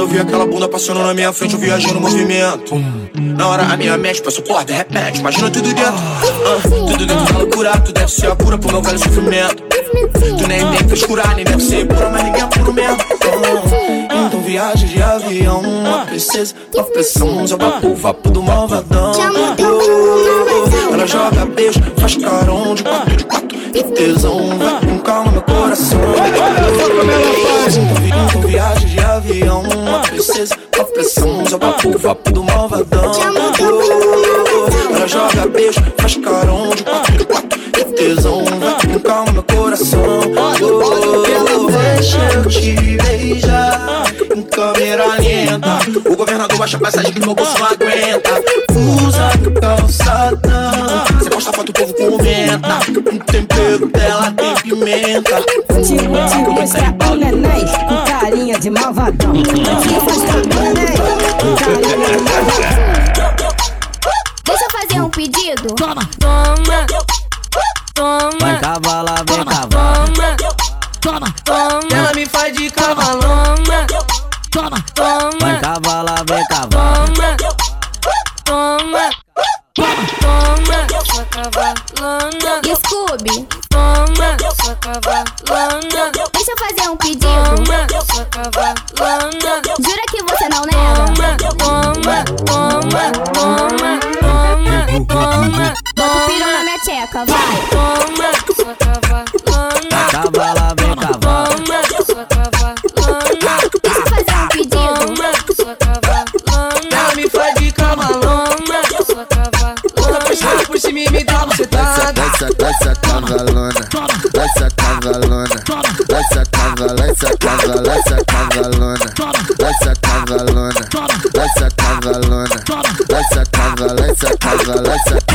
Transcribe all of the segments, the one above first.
Quando eu vi aquela bunda passando na minha frente, eu viajei no movimento. Na hora a minha mente passou por de repente, imagina tudo dentro. Ah, tudo dentro da loucura, tu deve ser a cura pro meu velho sofrimento. Tu nem tem frescura, nem deve ser pura, mas ninguém é puro mesmo. Ah, então viagem de avião, uma princesa, uma pressão, joga o vapo do malvadão. Ela joga beijo, faz carão de quatro, de quatro, tesão, vai com calma meu coração. Então, então viagem de avião, uma princesa, uma pressão, joga o vapo do malvadão. Oh, ela joga beijo, faz carão de quatro, quatro, e tesão, vai com calma meu coração. Oh, deixa eu te beijar em câmera lenta. O governador baixa a passagem que meu bolso não aguenta. Usa calçadão. Comenta. Um tempero dela tem pimenta. Tipo, esse é o neném com carinha de malvadão. Esse é o neném com carinha de malvadão. Deixa eu fazer um pedido. Toma, toma, toma. Vai cavalar, vem cavalar. Toma, toma. Ela me faz de cavalão. Toma, toma. Vai cavalar, cavalona. E Scooby, Toma, sua cavalona. deixa eu fazer um pedido. Toma, sua cavalona. Jura que você não nega? Toma, toma, toma, toma, toma, toma. Bota o piru na minha tcheca, vai. Essa, cavalona, essa cavalona, essa cavala, essa cavala, essa cavalona, essa cavalona, essa cavalona, essa cavala, essa cavala, essa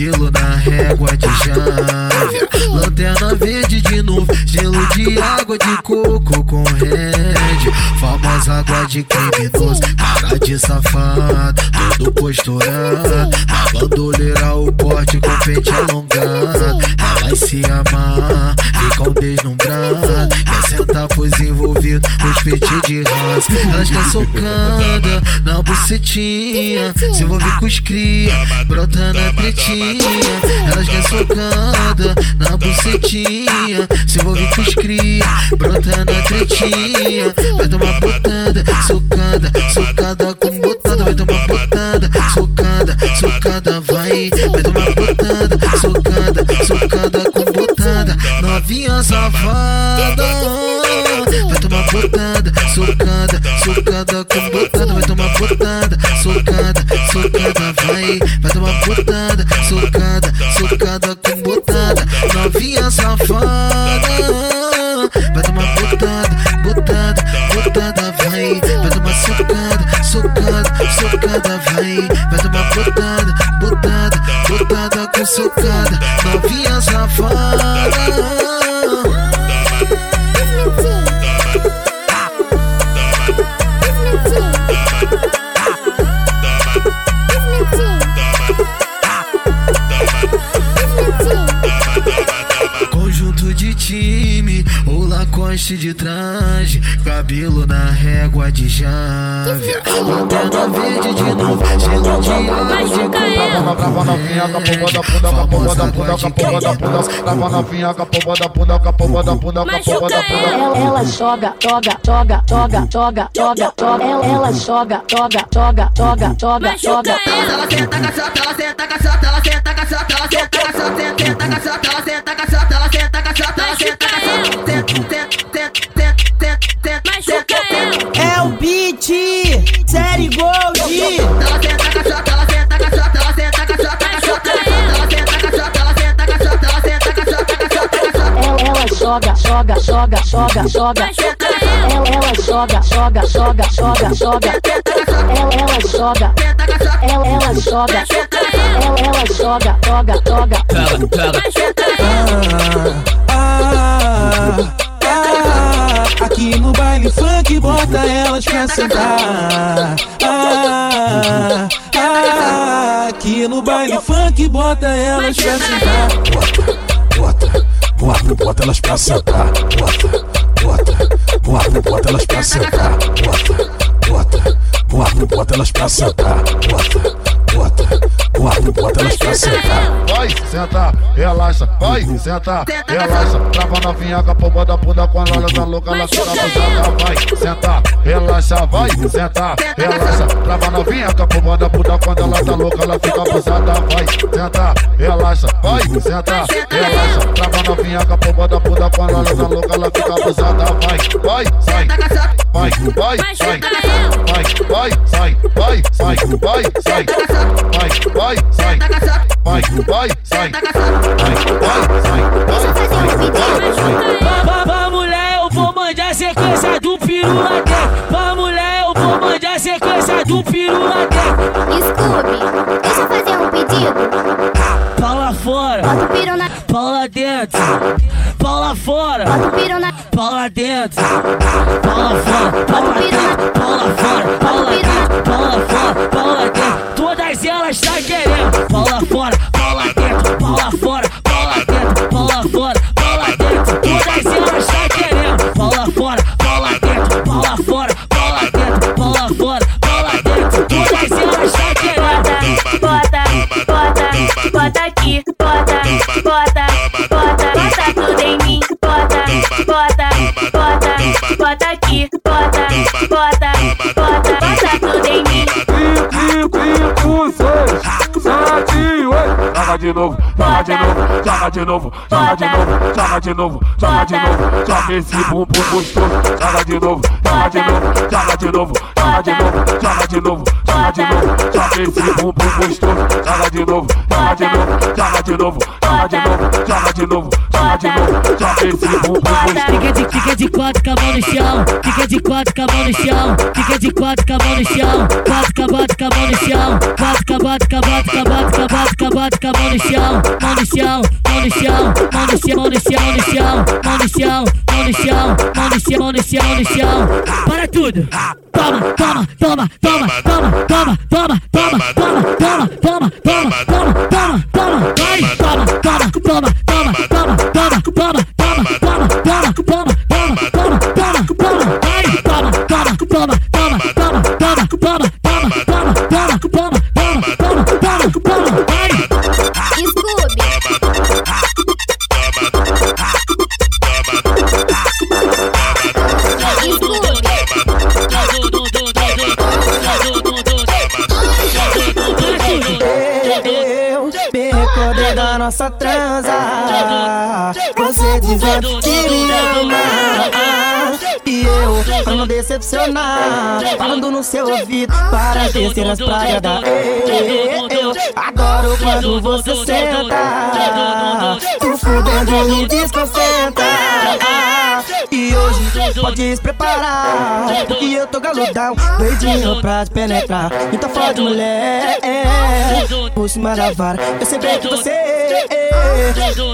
cabelo na régua de chave. Lanterna verde de novo, gelo de água de coco com red. Famosa água de criminoso, cara de safado, todo posturado. Na bandoleira o porte com pente alongado. Vai se amar, ficam deslumbrados. Quer sentar pros envolvidos, os peitos de raça. Elas quer socada na bucetinha. Se envolve com os cria, brota na pretinha. Elas quer socada na bucetinha. Se envolve com os cria, brota na tretinha. Vai tomar botada, socada, socada com botada. Vai tomar botada, socada, socada, vai. Vai tomar botada, socada. Novinha safada. Vai tomar botada, socada, socada com botada. Vai tomar botada, socada, socada, vai. Vai tomar botada, socada, socada com botada. Novinha safada. Vai tomar botada, botada, botada, vai. Vai tomar socada, socada, socada, vai. Vai tomar botada, botada, botada com socada. Novinha safada. Cabelo na régua de jávia. Lanterna verde de novo, gelo de água de coco. Trava novinha com a pomba da bunda, com a pomba da bunda, com a pomba da bunda. Trava novinha com a pomba da bunda, com a pomba da bunda, com a pomba da bunda. Ela, ela joga, joga, joga, joga, joga, joga, joga. Ela, ela joga, joga, joga, joga, joga, joga. Ela senta com a chota, ela senta com a chota, ela senta com a chota, ela senta com a chota, senta com a chota, ela senta com a chota, ela senta com a chota, ela senta com a chota, senta, senta, senta, senta, senta, senta, É Gold. Ela senta com a chota, ela senta com a chota, ela senta com a chota, com a chota, ela senta com a chota, ela senta com a chota, ela senta com a chota, com a chota, com a chota. Ela, ela é o beat, série gold. Ela senta cachoca, ela senta cachoca, ela senta cachoca, cachoca. Ela senta cachoca, ela senta cachoca, ela senta cachoca, cachoca. Ela joga, joga, joga, joga, joga. Ela, ela joga, joga, joga, joga, joga. Ela, ela joga. Ela, ela joga. Ela, joga, joga, joga. Ah, ah, ah aqui no baile funk bota elas pra sentar. Ah, ah, aqui no baile funk bota elas pra sentar. Bota, bota, bota elas pra sentar. Bota, bota, bota, bota elas pra sentar. Bota, bota, bota, bota elas pra sentar. Bota, bota, bota, elas pra sentar. Vai, senta, relaxa, vai, senta, relaxa. Trava novinha com a pomba da bunda, com a lola da louca, ela fica abusada. Vai, senta, relaxa, vai, senta, relaxa. Trava novinha com a pomba da bunda, quando ela tá louca, ela fica abusada. Vai, senta, relaxa, vai, senta, relaxa. Trava novinha com a pomba da bunda, com a da louca, ela fica abusada. Vai, vai, sai, vai, vai, vai, vai, sai, vai, sai, vai, sai, vai, vai, sai, vai, vai, sai, vai, vai, sai, vai, vai, vai, mulher, eu vou mandar a sequência do peru até. Vá, mulher, eu vou mandar a sequência do peru até. Scooby, deixa eu fazer um pedido. Pau lá fora, Bota o piru na. pau lá dentro. Pau lá fora, Bota o piru na. pau lá dentro. Bola fora, bola dentro, bola fora, joga de novo, joga de novo, joga de novo, joga de novo, joga esse bumbum gostoso, joga de novo, joga de novo, joga de novo, joga de novo, joga de novo, joga de novo, joga esse bumbum gostoso, joga de novo, joga de novo, joga de novo, joga de novo, joga de novo, Fica de, fica de quatro com a mão no chão, fica de quatro com a mão no chão, fica de quatro com a mão no chão, quatro com a bota com a mão no chão, quatro com a bota com a bota com a bota com a bota com a mão no chão, mão no chão, mão no chão, mão no chão, mão no chão, mão no chão, mão no chão, mão no chão, mão no chão, mão no chão, mão no chão, para tudo. Toma, toma, toma, toma, toma, toma, toma, toma, toma, toma, toma, toma, toma, toma, toma, vai, toma, toma, toma, toma, toma, toma, no seu ouvido para descer nas praias da Eu adoro quando você senta. Tu fudendo me desconcentra. E hoje pode se preparar. Porque eu tô galudão Doidinho pra te penetrar. Então fode mulher Por cima da vara Eu sei bem que você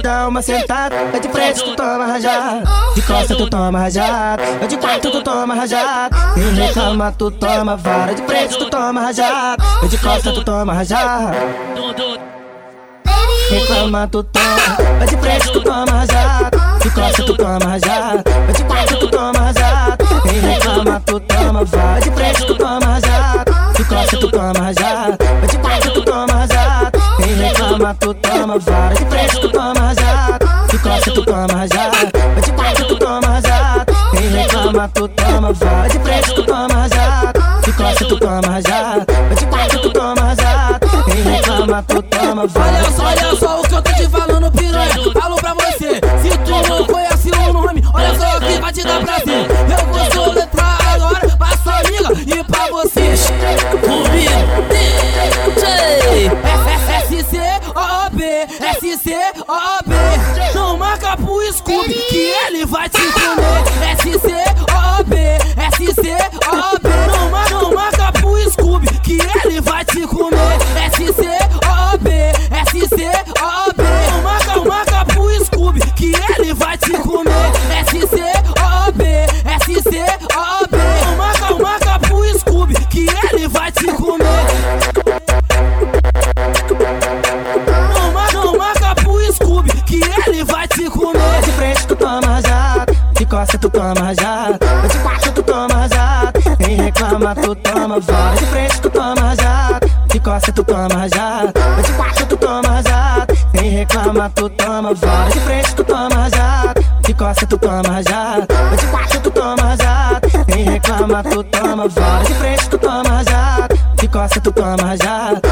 Dá uma sentada. É de frente tu toma rajada. De costa tu toma rajada. É de quarto tu toma rajada. E reclama tu toma vara. De frente tu toma rajada. É de costa tu toma rajada reclama tu toma. Vai de frente tu toma de costa tu toma. Vai de quatro tu toma quem reclama tu toma. Vai de frente tu toma jato, de costa tu toma jato. Vai de quatro tu toma jato, quem reclama tu toma. Vai de frente tu toma jato, de costa tu toma jato. Vai de quatro tu toma jato, quem reclama tu toma. Vai de frente tu toma Olha só, olha só o que eu tô te falando, piranha. Falo pra você, se tu não conhece o nome, olha só o que vai te dar prazer. Eu vou soletrar agora pra sua amiga e pra vocês. Comigo, DJ. S-C-O-B, S-C-O-B. Não marca pro Scooby que ele vai te costa tu toma jato, vai de quatro tu toma jato, quem reclama tu toma, vai de frente tu toma jato, de costa tu toma jato, vai de quatro tu toma jato, quem reclama tu toma, vai de frente tu toma jato, de costa tu toma jato, de quatro tu toma jato, quem reclama tu toma, de frente tu toma jato, de costa tu toma jato.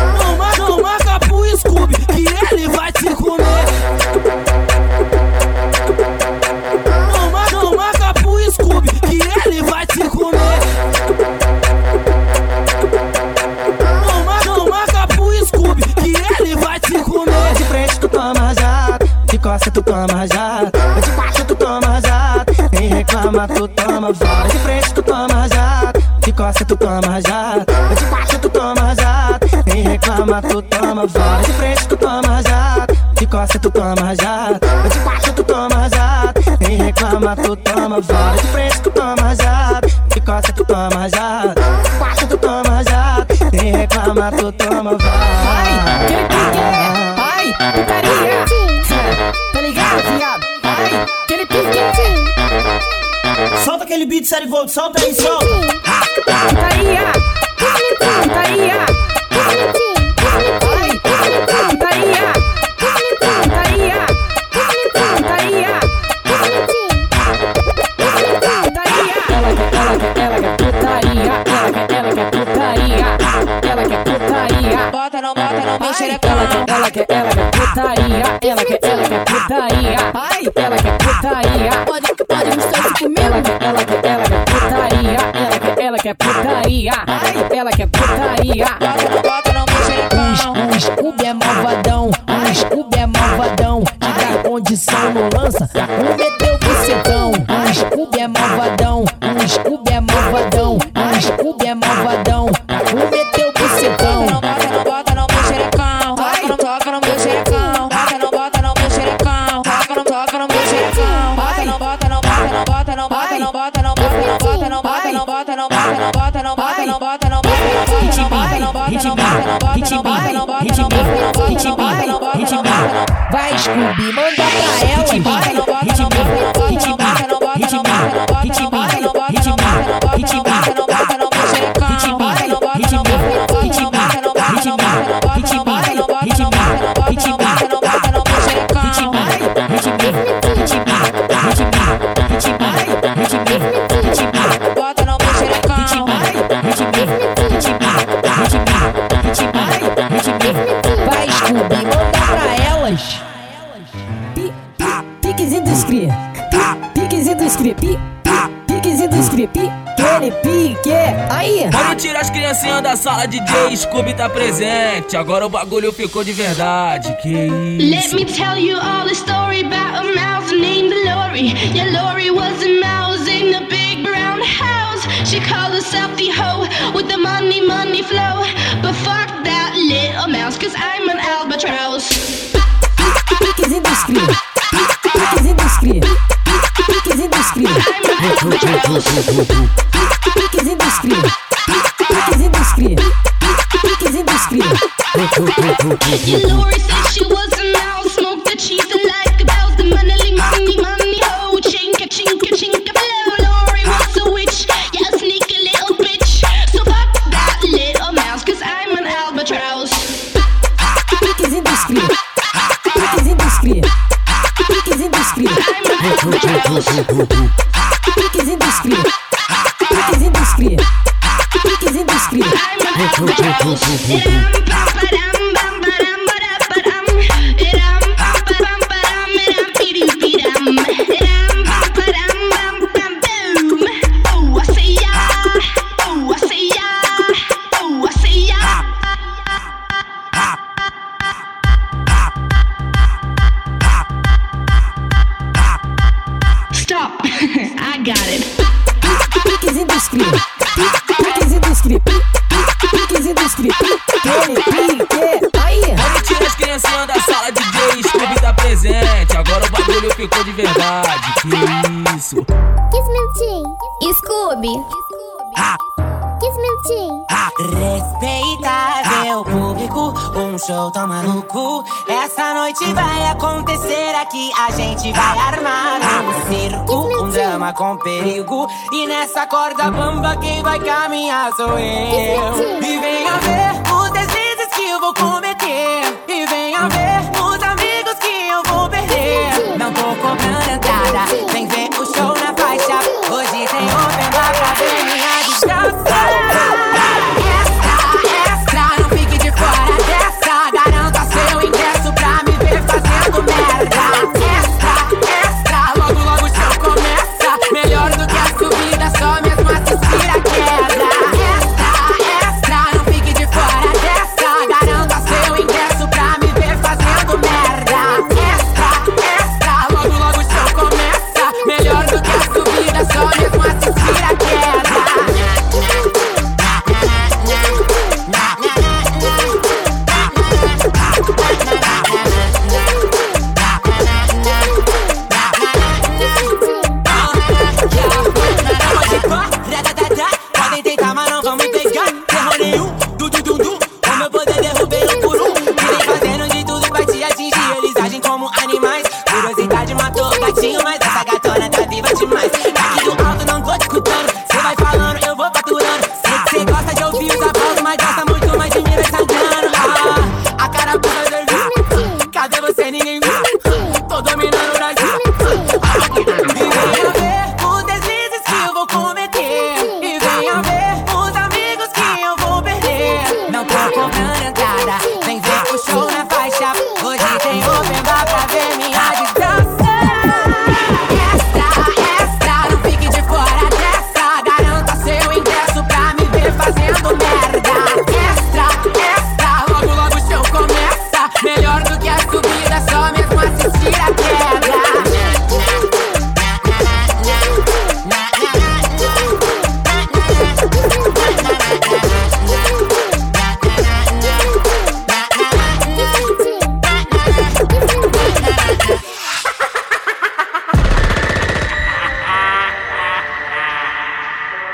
Tu toma de quatro tu toma jato, quem reclama tu toma, vai de frente tu toma jato, de costa tu toma jato, de quatro tu toma jato, quem reclama tu toma, vai de frente tu toma jato, de costa tu toma jato, de quatro tu toma jato, quem reclama tu toma, vai de frente tu toma jato, de costa tu toma jato, aquele beat série gold, solta aí, solta. Solta aí, solta aí, solta aí, solta aí, solta aí. Bota, não bota, não mexe, ela Ela quer, ela quer putaria, ela quer, ela quer putaria, ela quer putaria. Pode quer é putaria, ela quer é hit me, hit me, hit me, hit me. Vai, Scooby, manda pra hit vai, hit me. Piquezinho do script. Pi- pi- Piquezinho do script. Pi- Aquele pique. Aí. Vamos tirar as criancinhas da sala, DJ Scooby tá presente. Agora o bagulho ficou de verdade. Que Let isso? me tell you all the story about a mouse named Lori. Yeah, Lori was a mouse in a big brown house. She called herself the hoe with the money, money flow. But fuck that little mouse, cause I'm an albatross. Piquezinho do script. Pi- Piquezinho do script. Piquezinho dos cria. Piquezinho Scooby. Kiss minutinho. Respeitável público, um show tão maluco. Essa noite vai acontecer aqui. A gente vai armar um circo, um drama com perigo. E nessa corda bamba, quem vai caminhar sou eu. E venha ver os deslizes que eu vou cometer. E venha ver os amigos que eu vou perder. Não tô cobrando entrada,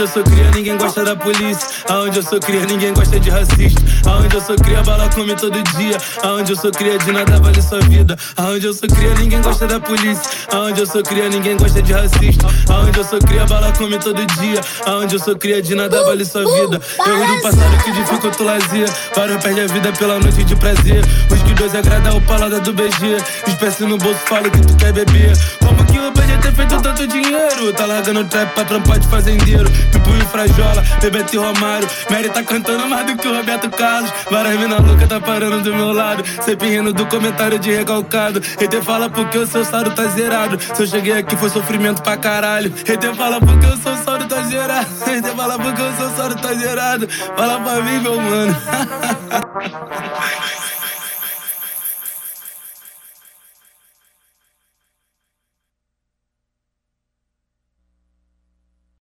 Aonde eu sou cria, ninguém gosta da polícia. Aonde eu sou cria, ninguém gosta de racista. Aonde eu sou cria, bala come todo dia. Aonde eu sou cria, de nada vale sua vida. Aonde eu sou cria, ninguém gosta da polícia. Aonde eu sou cria, ninguém gosta de racista. Aonde eu sou cria, bala come todo dia. Aonde eu sou cria, de nada vale sua vida. Erro do passado que dificulta o lazer. Vários perde a vida pela noite de prazer. Os que dois agrada o palada do BG. Espécie no bolso, fala que tu quer beber. Como que o ter feito tanto dinheiro? Tá largando trap pra trampar de fazendeiro. Pipo e Frajola, Bebeto e Romário. Mary tá cantando mais do que o Roberto Carlos. Várias mina louca tá parando do meu lado. Sempre rindo do comentário de recalcado. Hater fala porque o seu saldo tá zerado. Se eu cheguei aqui foi sofrimento pra caralho. Hater fala porque o seu saldo tá zerado. Hater fala porque o seu saldo tá zerado. Fala pra mim, meu mano.